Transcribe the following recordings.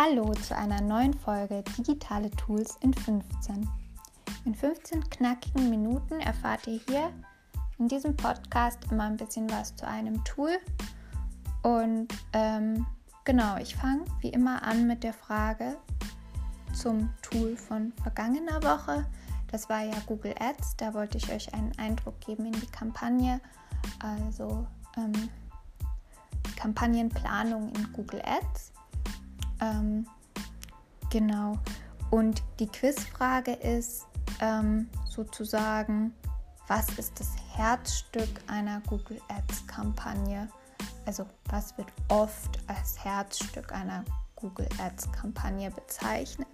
Hallo zu einer neuen Folge Digitale Tools in 15. In 15 knackigen Minuten erfahrt ihr hier in diesem Podcast immer ein bisschen was zu einem Tool. Und ähm, genau, ich fange wie immer an mit der Frage zum Tool von vergangener Woche. Das war ja Google Ads. Da wollte ich euch einen Eindruck geben in die Kampagne. Also ähm, Kampagnenplanung in Google Ads. Ähm, genau. Und die Quizfrage ist ähm, sozusagen, was ist das Herzstück einer Google Ads-Kampagne? Also was wird oft als Herzstück einer Google Ads-Kampagne bezeichnet?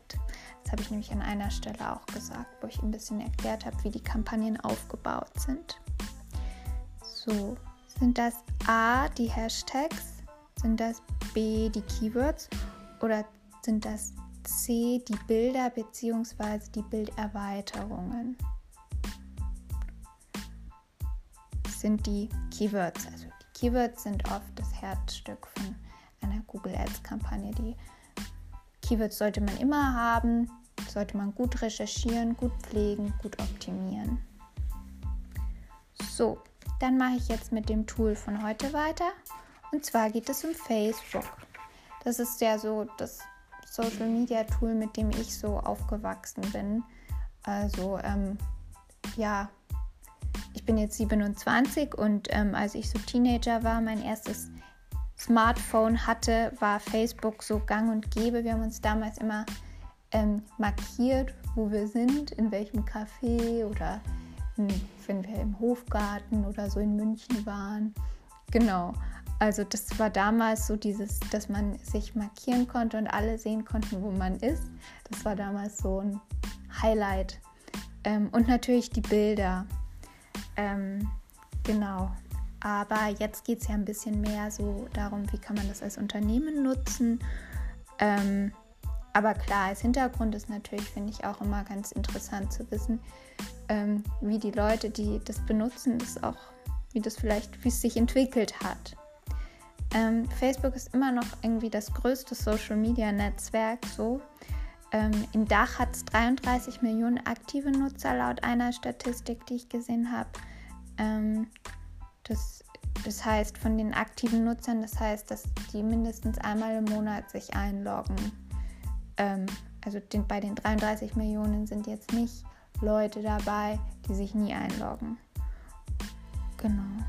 Das habe ich nämlich an einer Stelle auch gesagt, wo ich ein bisschen erklärt habe, wie die Kampagnen aufgebaut sind. So, sind das A die Hashtags? Sind das B die Keywords? Oder sind das C die Bilder bzw. die Bilderweiterungen? Sind die Keywords. Also die Keywords sind oft das Herzstück von einer Google Ads-Kampagne. Die Keywords sollte man immer haben, sollte man gut recherchieren, gut pflegen, gut optimieren. So, dann mache ich jetzt mit dem Tool von heute weiter. Und zwar geht es um Facebook. Das ist ja so das Social Media Tool, mit dem ich so aufgewachsen bin. Also ähm, ja, ich bin jetzt 27 und ähm, als ich so Teenager war, mein erstes Smartphone hatte, war Facebook so gang und gäbe. Wir haben uns damals immer ähm, markiert, wo wir sind, in welchem Café oder in, wenn wir im Hofgarten oder so in München waren. Genau. Also das war damals so dieses, dass man sich markieren konnte und alle sehen konnten, wo man ist. Das war damals so ein Highlight. Ähm, und natürlich die Bilder. Ähm, genau. Aber jetzt geht es ja ein bisschen mehr so darum, wie kann man das als Unternehmen nutzen. Ähm, aber klar, als Hintergrund ist natürlich, finde ich, auch immer ganz interessant zu wissen, ähm, wie die Leute, die das benutzen, das auch, wie das vielleicht, wie es sich entwickelt hat. Ähm, Facebook ist immer noch irgendwie das größte Social-Media-Netzwerk so. Ähm, Im Dach hat es 33 Millionen aktive Nutzer laut einer Statistik, die ich gesehen habe. Ähm, das, das heißt, von den aktiven Nutzern, das heißt, dass die mindestens einmal im Monat sich einloggen. Ähm, also den, bei den 33 Millionen sind jetzt nicht Leute dabei, die sich nie einloggen. Genau.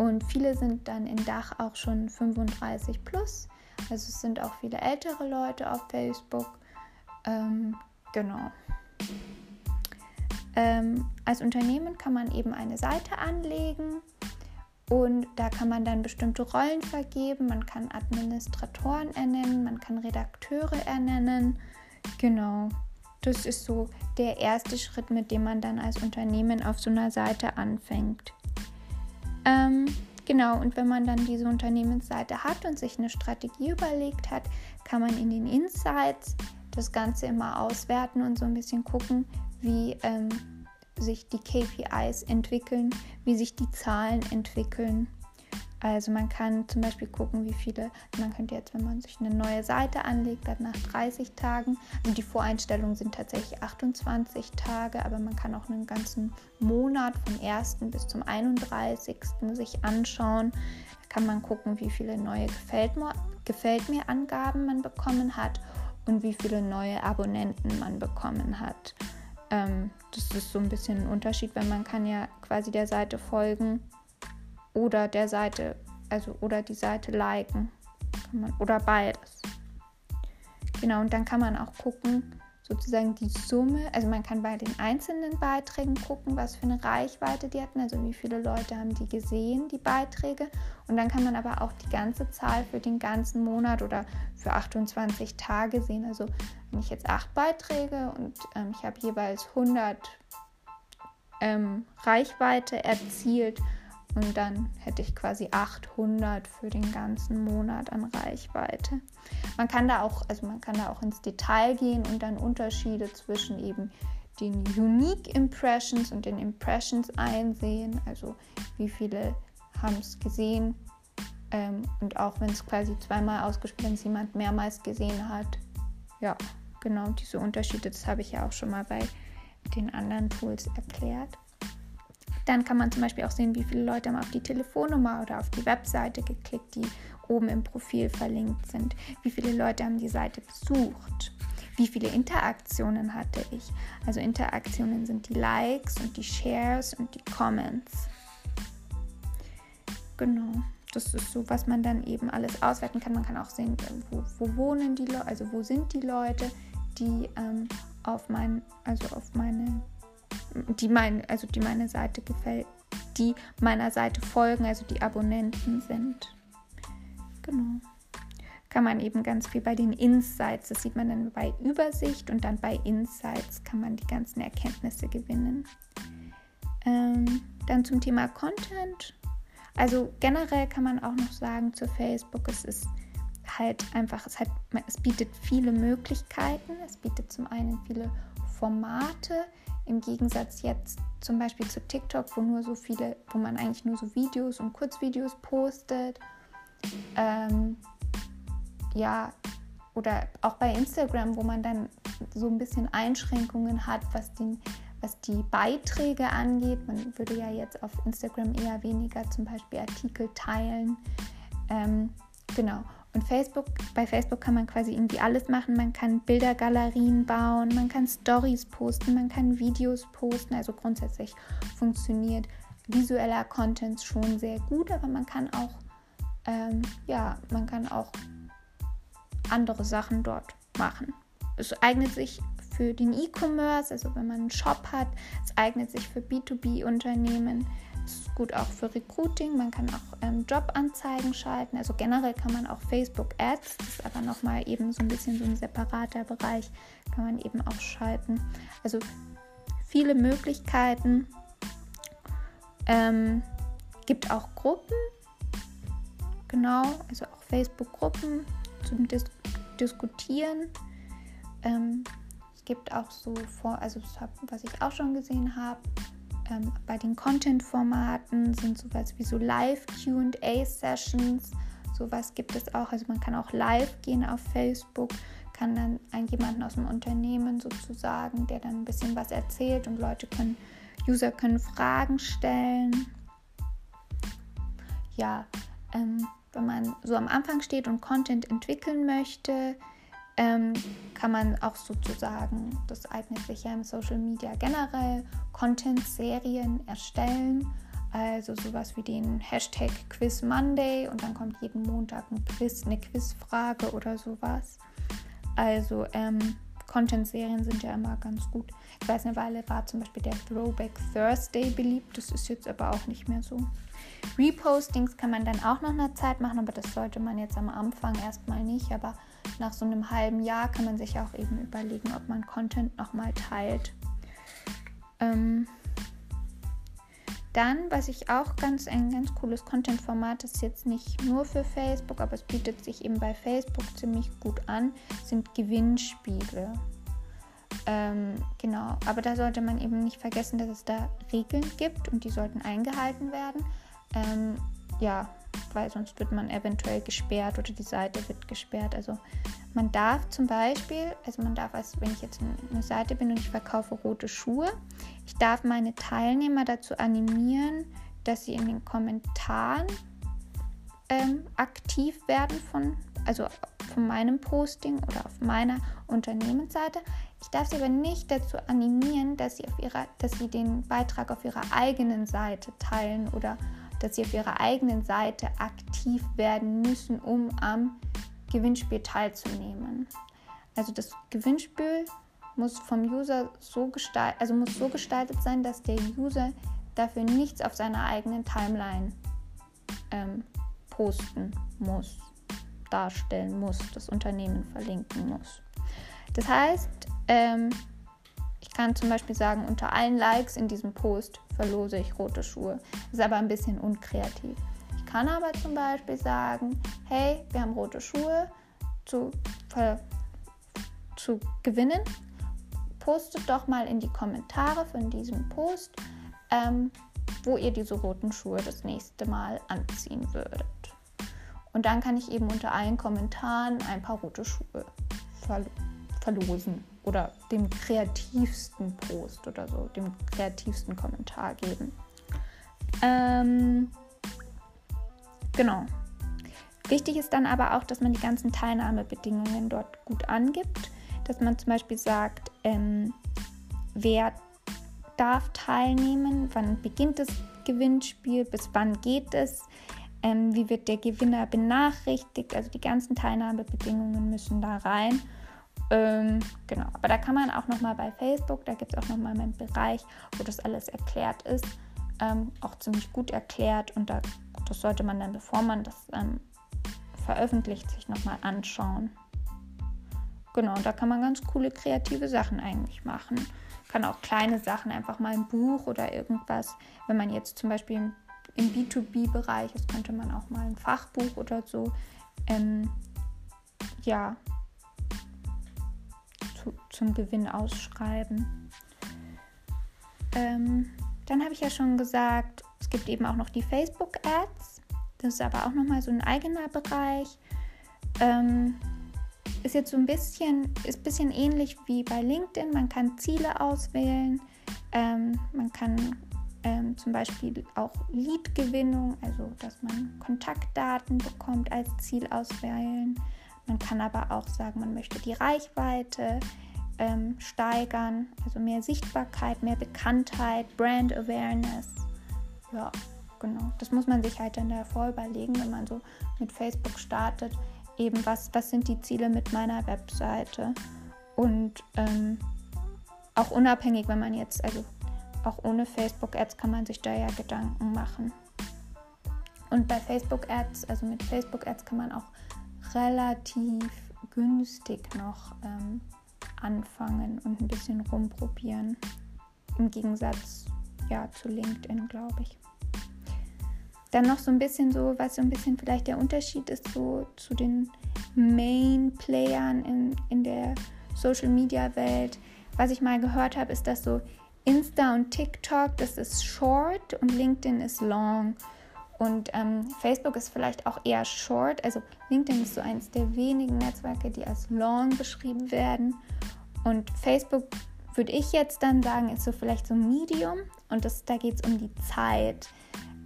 Und viele sind dann in Dach auch schon 35 plus. Also es sind auch viele ältere Leute auf Facebook. Ähm, genau. Ähm, als Unternehmen kann man eben eine Seite anlegen und da kann man dann bestimmte Rollen vergeben. Man kann Administratoren ernennen, man kann Redakteure ernennen. Genau. Das ist so der erste Schritt, mit dem man dann als Unternehmen auf so einer Seite anfängt. Ähm, genau, und wenn man dann diese Unternehmensseite hat und sich eine Strategie überlegt hat, kann man in den Insights das Ganze immer auswerten und so ein bisschen gucken, wie ähm, sich die KPIs entwickeln, wie sich die Zahlen entwickeln. Also man kann zum Beispiel gucken, wie viele, man könnte jetzt, wenn man sich eine neue Seite anlegt, dann nach 30 Tagen, also die Voreinstellungen sind tatsächlich 28 Tage, aber man kann auch einen ganzen Monat vom 1. bis zum 31. sich anschauen. Da kann man gucken, wie viele neue Gefällt mir, Gefällt mir Angaben man bekommen hat und wie viele neue Abonnenten man bekommen hat. Ähm, das ist so ein bisschen ein Unterschied, weil man kann ja quasi der Seite folgen oder der Seite, also oder die Seite liken. Man, oder beides. Genau, und dann kann man auch gucken, sozusagen die Summe, also man kann bei den einzelnen Beiträgen gucken, was für eine Reichweite die hatten, also wie viele Leute haben die gesehen, die Beiträge. Und dann kann man aber auch die ganze Zahl für den ganzen Monat oder für 28 Tage sehen. Also wenn ich jetzt acht Beiträge und ähm, ich habe jeweils 100 ähm, Reichweite erzielt, und dann hätte ich quasi 800 für den ganzen Monat an Reichweite. Man kann da auch, also man kann da auch ins Detail gehen und dann Unterschiede zwischen eben den Unique Impressions und den Impressions einsehen. Also wie viele haben es gesehen Ähm, und auch wenn es quasi zweimal ausgespielt, es jemand mehrmals gesehen hat. Ja, genau, diese Unterschiede, das habe ich ja auch schon mal bei den anderen Tools erklärt. Dann kann man zum Beispiel auch sehen, wie viele Leute haben auf die Telefonnummer oder auf die Webseite geklickt, die oben im Profil verlinkt sind. Wie viele Leute haben die Seite besucht? Wie viele Interaktionen hatte ich? Also Interaktionen sind die Likes und die Shares und die Comments. Genau. Das ist so, was man dann eben alles auswerten kann. Man kann auch sehen, wo, wo wohnen die Leute, also wo sind die Leute, die ähm, auf mein, also auf meine die mein, also die meine Seite gefällt, die meiner Seite folgen, also die Abonnenten sind. Genau. Kann man eben ganz viel bei den Insights, das sieht man dann bei Übersicht und dann bei Insights kann man die ganzen Erkenntnisse gewinnen. Ähm, dann zum Thema Content. Also generell kann man auch noch sagen zu Facebook, es ist halt einfach, es, hat, es bietet viele Möglichkeiten. Es bietet zum einen viele Formate, im Gegensatz jetzt zum Beispiel zu TikTok, wo nur so viele, wo man eigentlich nur so Videos und Kurzvideos postet. Ähm, ja, oder auch bei Instagram, wo man dann so ein bisschen Einschränkungen hat, was, den, was die Beiträge angeht. Man würde ja jetzt auf Instagram eher weniger zum Beispiel Artikel teilen. Ähm, genau. Und Facebook, bei Facebook kann man quasi irgendwie alles machen. Man kann Bildergalerien bauen, man kann Stories posten, man kann Videos posten. Also grundsätzlich funktioniert visueller Content schon sehr gut, aber man kann auch, ähm, ja, man kann auch andere Sachen dort machen. Es eignet sich für den E-Commerce, also wenn man einen Shop hat, es eignet sich für B2B-Unternehmen ist gut auch für Recruiting. Man kann auch ähm, Jobanzeigen schalten. Also generell kann man auch Facebook Ads, das ist aber nochmal eben so ein bisschen so ein separater Bereich, kann man eben auch schalten. Also viele Möglichkeiten. Ähm, gibt auch Gruppen, genau, also auch Facebook-Gruppen zum Dis Diskutieren. Ähm, es gibt auch so vor, also was ich auch schon gesehen habe, ähm, bei den Content-Formaten sind sowas wie so Live-QA-Sessions. Sowas gibt es auch. Also man kann auch live gehen auf Facebook, kann dann einen jemanden aus dem Unternehmen sozusagen, der dann ein bisschen was erzählt und Leute können, User können Fragen stellen. Ja, ähm, wenn man so am Anfang steht und Content entwickeln möchte, ähm, kann man auch sozusagen, das eignet sich ja im Social Media generell, Content-Serien erstellen. Also sowas wie den Hashtag Quiz Monday und dann kommt jeden Montag ein Quiz, eine Quizfrage oder sowas. Also ähm, Content-Serien sind ja immer ganz gut. Ich weiß, eine Weile war zum Beispiel der Throwback Thursday beliebt, das ist jetzt aber auch nicht mehr so. Repostings kann man dann auch nach einer Zeit machen, aber das sollte man jetzt am Anfang erstmal nicht. Aber nach so einem halben Jahr kann man sich auch eben überlegen, ob man Content nochmal teilt. Ähm dann, was ich auch ganz ein ganz cooles Content-Format ist, jetzt nicht nur für Facebook, aber es bietet sich eben bei Facebook ziemlich gut an, sind Gewinnspiele. Ähm, genau, aber da sollte man eben nicht vergessen, dass es da Regeln gibt und die sollten eingehalten werden. Ähm, ja, weil sonst wird man eventuell gesperrt oder die Seite wird gesperrt. Also man darf zum Beispiel, also man darf, als wenn ich jetzt eine Seite bin und ich verkaufe rote Schuhe, ich darf meine Teilnehmer dazu animieren, dass sie in den Kommentaren ähm, aktiv werden von, also von meinem Posting oder auf meiner Unternehmensseite. Ich darf sie aber nicht dazu animieren, dass sie, auf ihrer, dass sie den Beitrag auf ihrer eigenen Seite teilen oder dass sie auf ihrer eigenen Seite aktiv werden müssen, um am Gewinnspiel teilzunehmen. Also das Gewinnspiel muss vom User so gestaltet, also muss so gestaltet sein, dass der User dafür nichts auf seiner eigenen Timeline ähm, posten muss, darstellen muss, das Unternehmen verlinken muss. Das heißt, ähm, ich kann zum Beispiel sagen, unter allen Likes in diesem Post verlose ich rote Schuhe. Ist aber ein bisschen unkreativ. Ich kann aber zum Beispiel sagen, hey, wir haben rote Schuhe zu, zu gewinnen. Postet doch mal in die Kommentare von diesem Post, ähm, wo ihr diese roten Schuhe das nächste Mal anziehen würdet. Und dann kann ich eben unter allen Kommentaren ein paar rote Schuhe verl verlosen oder dem kreativsten Post oder so, dem kreativsten Kommentar geben. Ähm, genau. Wichtig ist dann aber auch, dass man die ganzen Teilnahmebedingungen dort gut angibt, dass man zum Beispiel sagt, ähm, wer darf teilnehmen, wann beginnt das Gewinnspiel, bis wann geht es, ähm, wie wird der Gewinner benachrichtigt, also die ganzen Teilnahmebedingungen müssen da rein. Ähm, genau, aber da kann man auch nochmal bei Facebook, da gibt es auch nochmal einen Bereich, wo das alles erklärt ist, ähm, auch ziemlich gut erklärt und da, das sollte man dann, bevor man das ähm, veröffentlicht, sich nochmal anschauen. Genau, und da kann man ganz coole kreative Sachen eigentlich machen. Kann auch kleine Sachen, einfach mal ein Buch oder irgendwas. Wenn man jetzt zum Beispiel im, im B2B-Bereich ist, könnte man auch mal ein Fachbuch oder so ähm, ja, zum Gewinn ausschreiben. Ähm, dann habe ich ja schon gesagt, es gibt eben auch noch die Facebook-Ads. Das ist aber auch nochmal so ein eigener Bereich. Ähm, ist jetzt so ein bisschen, ist ein bisschen ähnlich wie bei LinkedIn. Man kann Ziele auswählen. Ähm, man kann ähm, zum Beispiel auch Lead-Gewinnung, also dass man Kontaktdaten bekommt, als Ziel auswählen. Man kann aber auch sagen, man möchte die Reichweite ähm, steigern, also mehr Sichtbarkeit, mehr Bekanntheit, Brand Awareness. Ja, genau. Das muss man sich halt dann davor überlegen, wenn man so mit Facebook startet, eben was, was sind die Ziele mit meiner Webseite. Und ähm, auch unabhängig, wenn man jetzt, also auch ohne Facebook-Ads kann man sich da ja Gedanken machen. Und bei Facebook-Ads, also mit Facebook-Ads kann man auch relativ günstig noch ähm, anfangen und ein bisschen rumprobieren. Im Gegensatz ja, zu LinkedIn, glaube ich. Dann noch so ein bisschen so, was so ein bisschen vielleicht der Unterschied ist so zu den Main-Playern in, in der Social-Media-Welt. Was ich mal gehört habe, ist, dass so Insta und TikTok, das ist short und LinkedIn ist long. Und ähm, Facebook ist vielleicht auch eher short. Also LinkedIn ist so eines der wenigen Netzwerke, die als long beschrieben werden. Und Facebook würde ich jetzt dann sagen, ist so vielleicht so Medium. Und das, da geht es um die Zeit.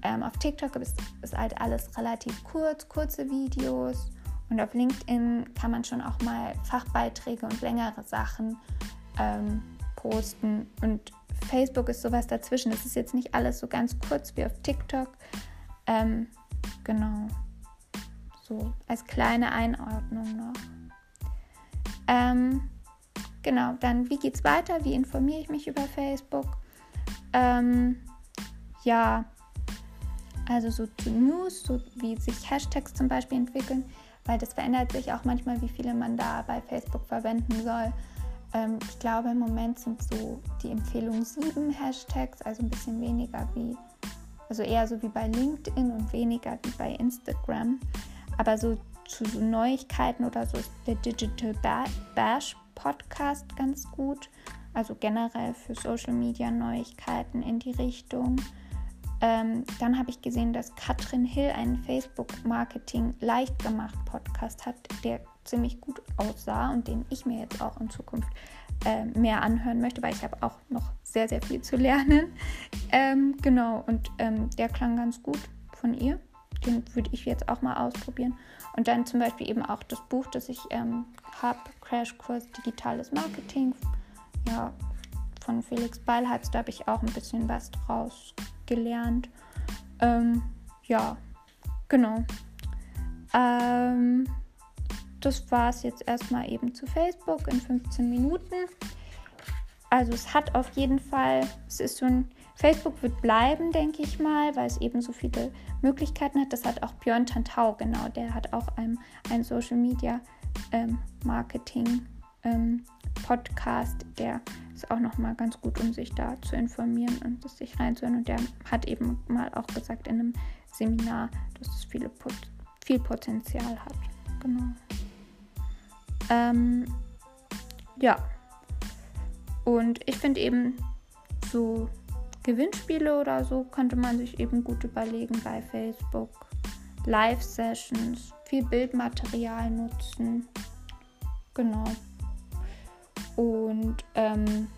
Ähm, auf TikTok ist, ist halt alles relativ kurz, kurze Videos. Und auf LinkedIn kann man schon auch mal Fachbeiträge und längere Sachen ähm, posten. Und Facebook ist sowas dazwischen. Es ist jetzt nicht alles so ganz kurz wie auf TikTok. Ähm, genau. So als kleine Einordnung noch. Ähm, genau, dann wie geht's weiter? Wie informiere ich mich über Facebook? Ähm, ja, also so zu News, so wie sich Hashtags zum Beispiel entwickeln, weil das verändert sich auch manchmal, wie viele man da bei Facebook verwenden soll. Ähm, ich glaube, im Moment sind so die Empfehlungen sieben Hashtags, also ein bisschen weniger wie also eher so wie bei LinkedIn und weniger wie bei Instagram. Aber so zu so Neuigkeiten oder so ist der Digital Bash Podcast ganz gut. Also generell für Social Media Neuigkeiten in die Richtung. Ähm, dann habe ich gesehen, dass Katrin Hill einen Facebook Marketing leicht gemacht Podcast hat, der ziemlich gut aussah und den ich mir jetzt auch in Zukunft äh, mehr anhören möchte, weil ich habe auch noch sehr, sehr viel zu lernen. Ähm, genau, und ähm, der klang ganz gut von ihr. Den würde ich jetzt auch mal ausprobieren. Und dann zum Beispiel eben auch das Buch, das ich ähm, habe, Crashkurs Digitales Marketing, ja, von Felix Beilharz. Da habe ich auch ein bisschen was draus gelernt. Ähm, ja, genau. Ähm, das war es jetzt erstmal eben zu Facebook in 15 Minuten. Also es hat auf jeden Fall, es ist so ein, Facebook wird bleiben, denke ich mal, weil es eben so viele Möglichkeiten hat. Das hat auch Björn Tantau, genau, der hat auch einen, einen Social Media ähm, Marketing ähm, Podcast, der ist auch nochmal ganz gut, um sich da zu informieren und das sich reinzuhören. Und der hat eben mal auch gesagt in einem Seminar, dass es viele, viel Potenzial hat. Genau. Ähm, ja. Und ich finde eben so Gewinnspiele oder so könnte man sich eben gut überlegen bei Facebook. Live-Sessions, viel Bildmaterial nutzen. Genau. Und ähm,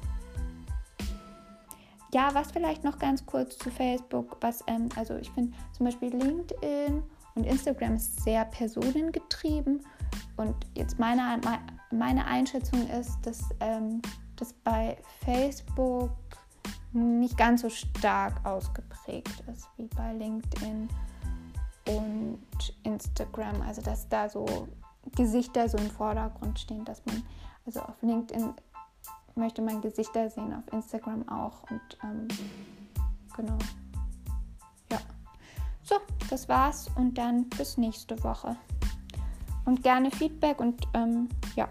ja, was vielleicht noch ganz kurz zu Facebook, was, ähm, also ich finde zum Beispiel LinkedIn und Instagram ist sehr personengetrieben. Und jetzt meine, meine Einschätzung ist, dass ähm, das bei Facebook nicht ganz so stark ausgeprägt ist wie bei LinkedIn und Instagram. Also dass da so Gesichter so im Vordergrund stehen, dass man, also auf LinkedIn möchte man Gesichter sehen, auf Instagram auch. Und ähm, genau. Ja. So, das war's und dann bis nächste Woche. Und gerne Feedback und ähm, ja.